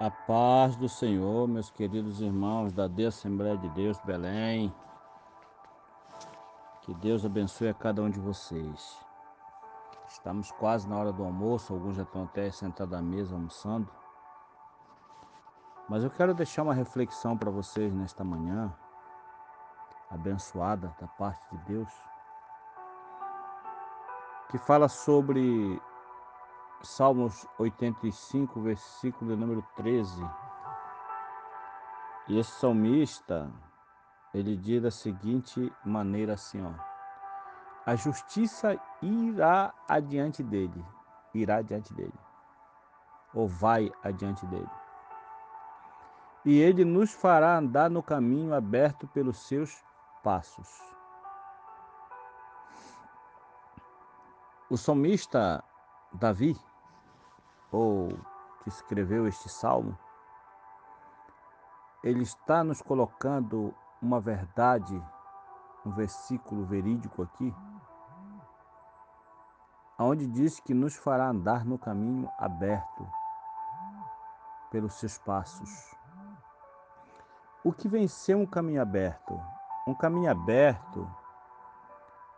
A paz do Senhor, meus queridos irmãos da de Assembleia de Deus Belém. Que Deus abençoe a cada um de vocês. Estamos quase na hora do almoço, alguns já estão até sentados à mesa almoçando. Mas eu quero deixar uma reflexão para vocês nesta manhã, abençoada da parte de Deus, que fala sobre Salmos 85, versículo número 13. E esse salmista, ele diz da seguinte maneira assim, ó. A justiça irá adiante dele, irá adiante dele, ou vai adiante dele. E ele nos fará andar no caminho aberto pelos seus passos. O salmista Davi, ou que escreveu este salmo, ele está nos colocando uma verdade, um versículo verídico aqui, onde diz que nos fará andar no caminho aberto pelos seus passos. O que vem ser um caminho aberto? Um caminho aberto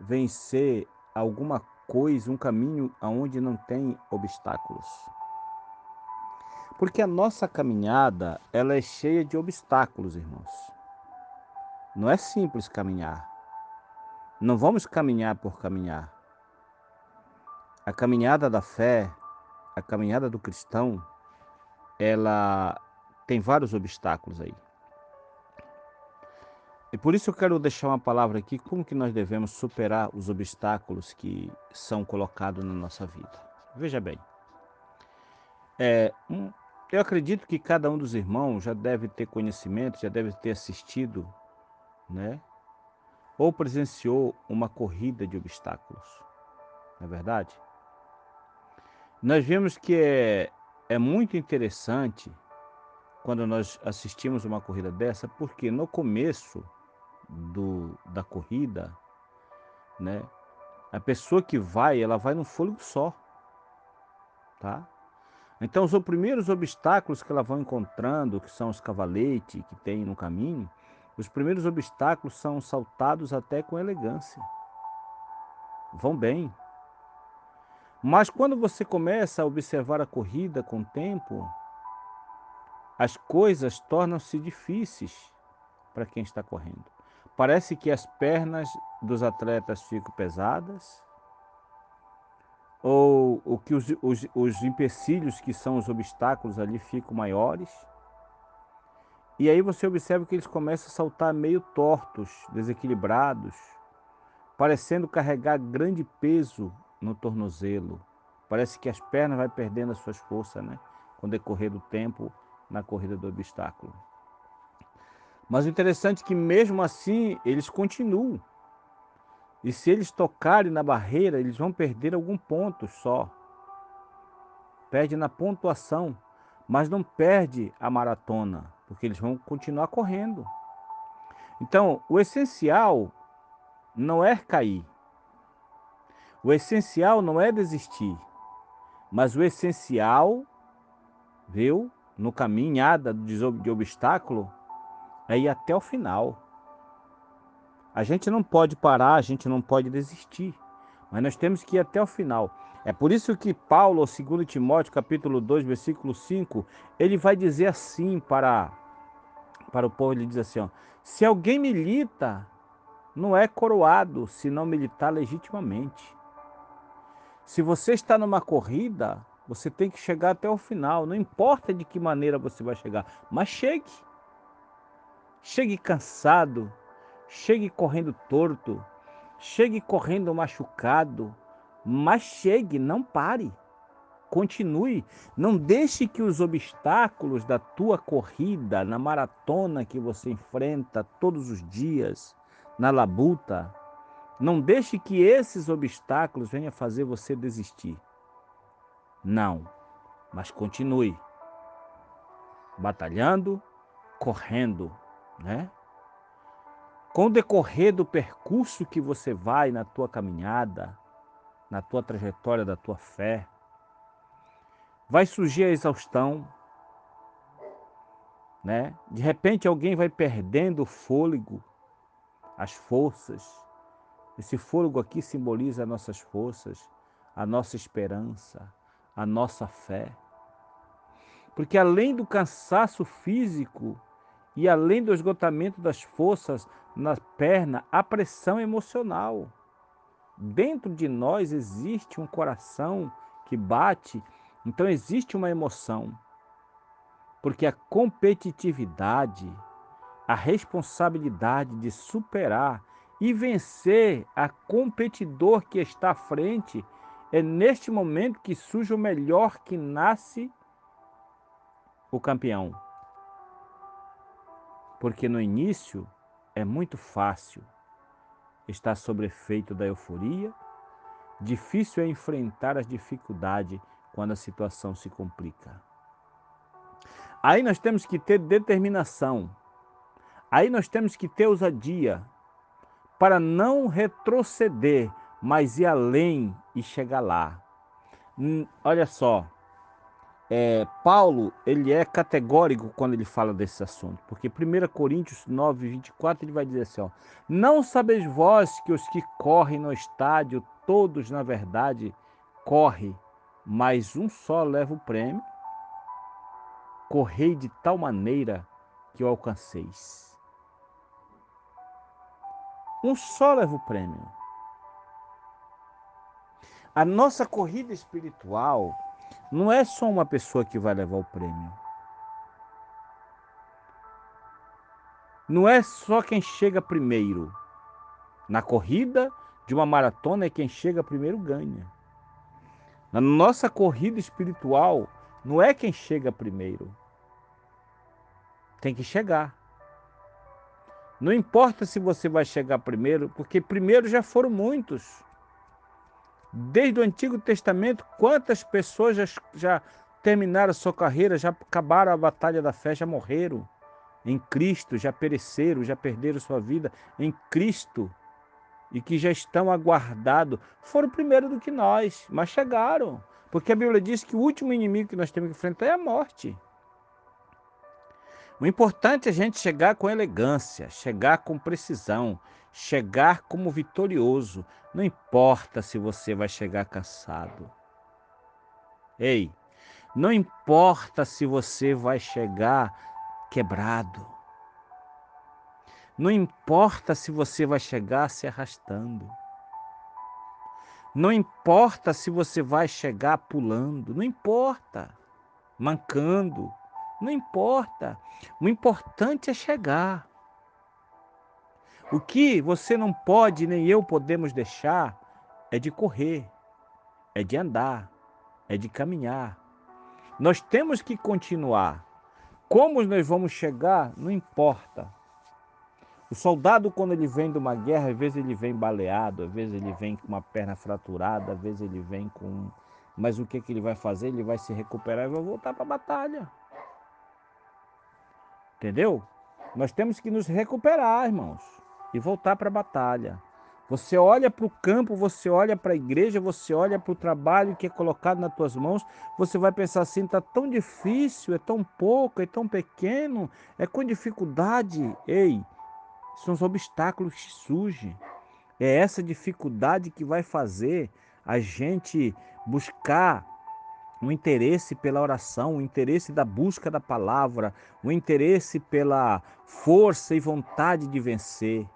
vem ser alguma coisa, um caminho aonde não tem obstáculos. Porque a nossa caminhada, ela é cheia de obstáculos, irmãos. Não é simples caminhar. Não vamos caminhar por caminhar. A caminhada da fé, a caminhada do cristão, ela tem vários obstáculos aí. E por isso eu quero deixar uma palavra aqui, como que nós devemos superar os obstáculos que são colocados na nossa vida. Veja bem, é, um, eu acredito que cada um dos irmãos já deve ter conhecimento, já deve ter assistido, né? Ou presenciou uma corrida de obstáculos, não é verdade? Nós vemos que é, é muito interessante quando nós assistimos uma corrida dessa, porque no começo do, da corrida, né? A pessoa que vai, ela vai num fôlego só, tá? Então, os primeiros obstáculos que ela vai encontrando, que são os cavaletes que tem no caminho, os primeiros obstáculos são saltados até com elegância. Vão bem. Mas quando você começa a observar a corrida com o tempo, as coisas tornam-se difíceis para quem está correndo. Parece que as pernas dos atletas ficam pesadas, ou, ou que os, os, os empecilhos, que são os obstáculos ali, ficam maiores. E aí você observa que eles começam a saltar meio tortos, desequilibrados, parecendo carregar grande peso no tornozelo. Parece que as pernas vai perdendo as suas forças, né? Com o decorrer do tempo na corrida do obstáculo. Mas o interessante é que mesmo assim eles continuam. E se eles tocarem na barreira, eles vão perder algum ponto só. Perde na pontuação, mas não perde a maratona, porque eles vão continuar correndo. Então, o essencial não é cair. O essencial não é desistir. Mas o essencial, viu, no caminhada de obstáculo, é ir até o final. A gente não pode parar, a gente não pode desistir, mas nós temos que ir até o final. É por isso que Paulo, 2 Timóteo, capítulo 2, versículo 5, ele vai dizer assim para, para o povo, ele diz assim, ó, se alguém milita, não é coroado, se não militar legitimamente. Se você está numa corrida, você tem que chegar até o final, não importa de que maneira você vai chegar, mas chegue. Chegue cansado, chegue correndo torto, chegue correndo machucado, mas chegue, não pare. Continue, não deixe que os obstáculos da tua corrida, na maratona que você enfrenta todos os dias, na labuta, não deixe que esses obstáculos venham fazer você desistir. Não, mas continue batalhando, correndo, né? Com o decorrer do percurso que você vai na tua caminhada, na tua trajetória da tua fé, vai surgir a exaustão, né? De repente alguém vai perdendo o fôlego, as forças. Esse fôlego aqui simboliza as nossas forças, a nossa esperança, a nossa fé. Porque além do cansaço físico e além do esgotamento das forças na perna, a pressão emocional. Dentro de nós existe um coração que bate, então existe uma emoção porque a competitividade, a responsabilidade de superar e vencer a competidor que está à frente, é neste momento que surge o melhor que nasce o campeão. Porque no início é muito fácil estar sob efeito da euforia, difícil é enfrentar as dificuldades quando a situação se complica. Aí nós temos que ter determinação. Aí nós temos que ter ousadia para não retroceder, mas ir além e chegar lá. Hum, olha só, é, Paulo ele é categórico quando ele fala desse assunto, porque 1 Coríntios 9, 24 ele vai dizer assim: ó, Não sabeis vós que os que correm no estádio, todos na verdade correm, mas um só leva o prêmio? correi de tal maneira que o alcanceis. Um só leva o prêmio. A nossa corrida espiritual não é só uma pessoa que vai levar o prêmio. Não é só quem chega primeiro. Na corrida de uma maratona é quem chega primeiro ganha. Na nossa corrida espiritual, não é quem chega primeiro. Tem que chegar. Não importa se você vai chegar primeiro, porque primeiro já foram muitos. Desde o Antigo Testamento, quantas pessoas já, já terminaram sua carreira, já acabaram a batalha da fé, já morreram em Cristo, já pereceram, já perderam sua vida em Cristo e que já estão aguardados, foram primeiro do que nós, mas chegaram. Porque a Bíblia diz que o último inimigo que nós temos que enfrentar é a morte. O importante é a gente chegar com elegância, chegar com precisão, chegar como vitorioso. Não importa se você vai chegar cansado. Ei, não importa se você vai chegar quebrado. Não importa se você vai chegar se arrastando. Não importa se você vai chegar pulando, não importa, mancando, não importa. O importante é chegar. O que você não pode nem eu podemos deixar é de correr, é de andar, é de caminhar. Nós temos que continuar. Como nós vamos chegar, não importa. O soldado, quando ele vem de uma guerra, às vezes ele vem baleado, às vezes ele vem com uma perna fraturada, às vezes ele vem com. Mas o que, que ele vai fazer? Ele vai se recuperar e vai voltar para a batalha. Entendeu? Nós temos que nos recuperar, irmãos, e voltar para a batalha. Você olha para o campo, você olha para a igreja, você olha para o trabalho que é colocado nas tuas mãos, você vai pensar assim: está tão difícil, é tão pouco, é tão pequeno, é com dificuldade. Ei, são os obstáculos que surgem. É essa dificuldade que vai fazer a gente buscar o interesse pela oração, o interesse da busca da palavra, o interesse pela força e vontade de vencer.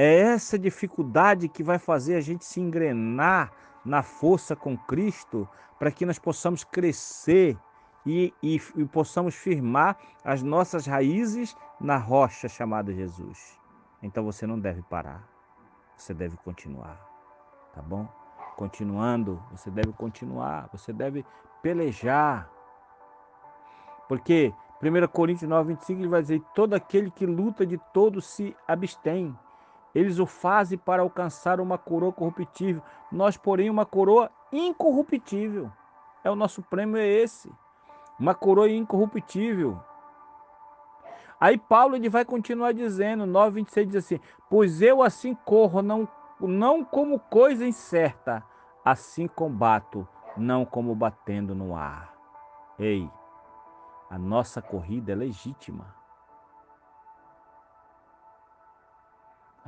É essa dificuldade que vai fazer a gente se engrenar na força com Cristo para que nós possamos crescer e, e, e, possamos firmar as nossas raízes na rocha chamada Jesus. Então você não deve parar, você deve continuar, tá bom? continuando, você deve continuar, você deve pelejar. Porque 1 Coríntios 9, 25 ele vai dizer: todo aquele que luta de todo se abstém. Eles o fazem para alcançar uma coroa corruptível. Nós, porém, uma coroa incorruptível. É o nosso prêmio é esse. Uma coroa incorruptível. Aí Paulo ele vai continuar dizendo, 9:26 diz assim: "Pois eu assim corro, não não como coisa incerta, assim combato, não como batendo no ar. Ei, A nossa corrida é legítima.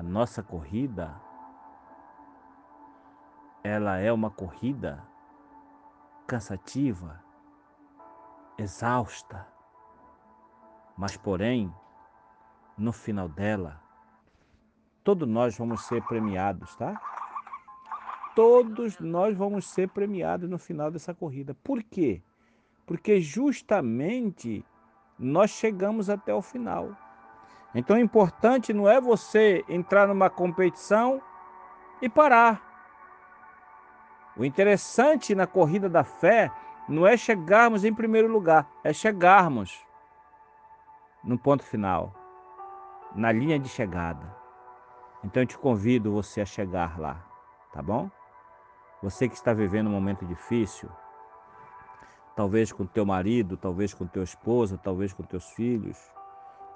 A nossa corrida ela é uma corrida cansativa, exausta, mas porém, no final dela, todos nós vamos ser premiados, tá? Todos nós vamos ser premiados no final dessa corrida. Por quê? Porque justamente nós chegamos até o final. Então, o importante não é você entrar numa competição e parar. O interessante na corrida da fé não é chegarmos em primeiro lugar, é chegarmos no ponto final, na linha de chegada. Então eu te convido você a chegar lá, tá bom? Você que está vivendo um momento difícil, talvez com teu marido, talvez com teu esposa, talvez com teus filhos,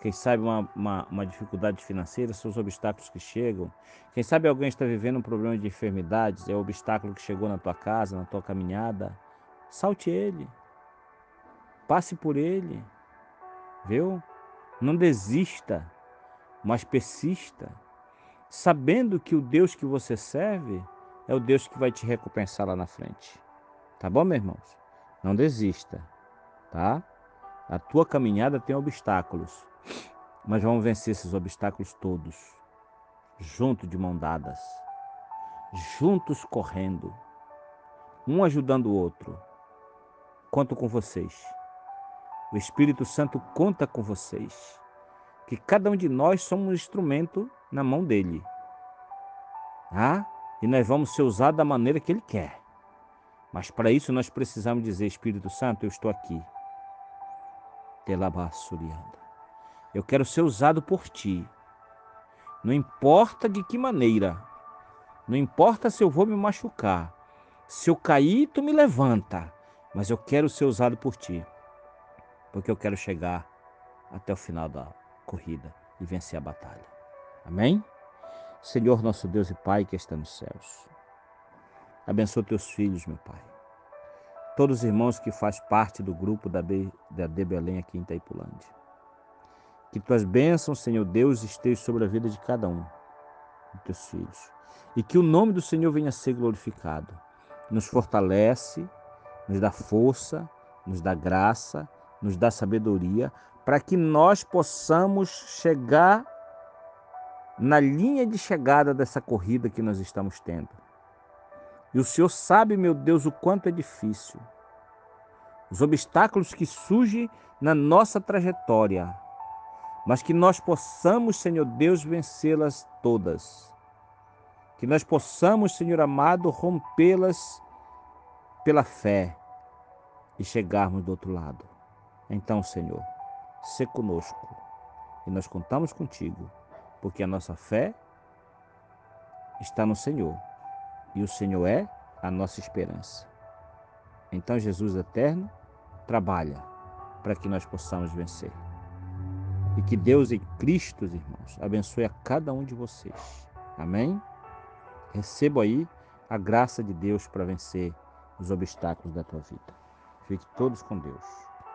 quem sabe uma, uma, uma, dificuldade financeira, são os obstáculos que chegam. Quem sabe alguém está vivendo um problema de enfermidades, é o obstáculo que chegou na tua casa, na tua caminhada. Salte ele, passe por ele, viu? Não desista, mas persista, sabendo que o Deus que você serve é o Deus que vai te recompensar lá na frente. Tá bom, meus irmãos? Não desista, tá? A tua caminhada tem obstáculos, mas vamos vencer esses obstáculos todos, junto de mão dadas, juntos correndo, um ajudando o outro. Conto com vocês. O Espírito Santo conta com vocês. Que cada um de nós somos um instrumento na mão dele. Ah, e nós vamos ser usados da maneira que ele quer. Mas para isso nós precisamos dizer: Espírito Santo, eu estou aqui. Telabassurianda. Eu quero ser usado por ti. Não importa de que maneira. Não importa se eu vou me machucar. Se eu cair, tu me levanta. Mas eu quero ser usado por ti. Porque eu quero chegar até o final da corrida e vencer a batalha. Amém? Senhor nosso Deus e Pai que está nos céus. Abençoa teus filhos, meu Pai. Todos os irmãos que faz parte do grupo da, B, da D Belém aqui em Itaipulândia. Que tuas bênçãos, Senhor Deus, estejam sobre a vida de cada um dos teus filhos. E que o nome do Senhor venha a ser glorificado. Nos fortalece, nos dá força, nos dá graça, nos dá sabedoria, para que nós possamos chegar na linha de chegada dessa corrida que nós estamos tendo. E o Senhor sabe, meu Deus, o quanto é difícil. Os obstáculos que surgem na nossa trajetória mas que nós possamos, Senhor Deus, vencê-las todas. Que nós possamos, Senhor amado, rompê-las pela fé e chegarmos do outro lado. Então, Senhor, se conosco e nós contamos contigo, porque a nossa fé está no Senhor e o Senhor é a nossa esperança. Então, Jesus eterno, trabalha para que nós possamos vencer. E que Deus em Cristo, irmãos, abençoe a cada um de vocês. Amém? Receba aí a graça de Deus para vencer os obstáculos da tua vida. Fique todos com Deus.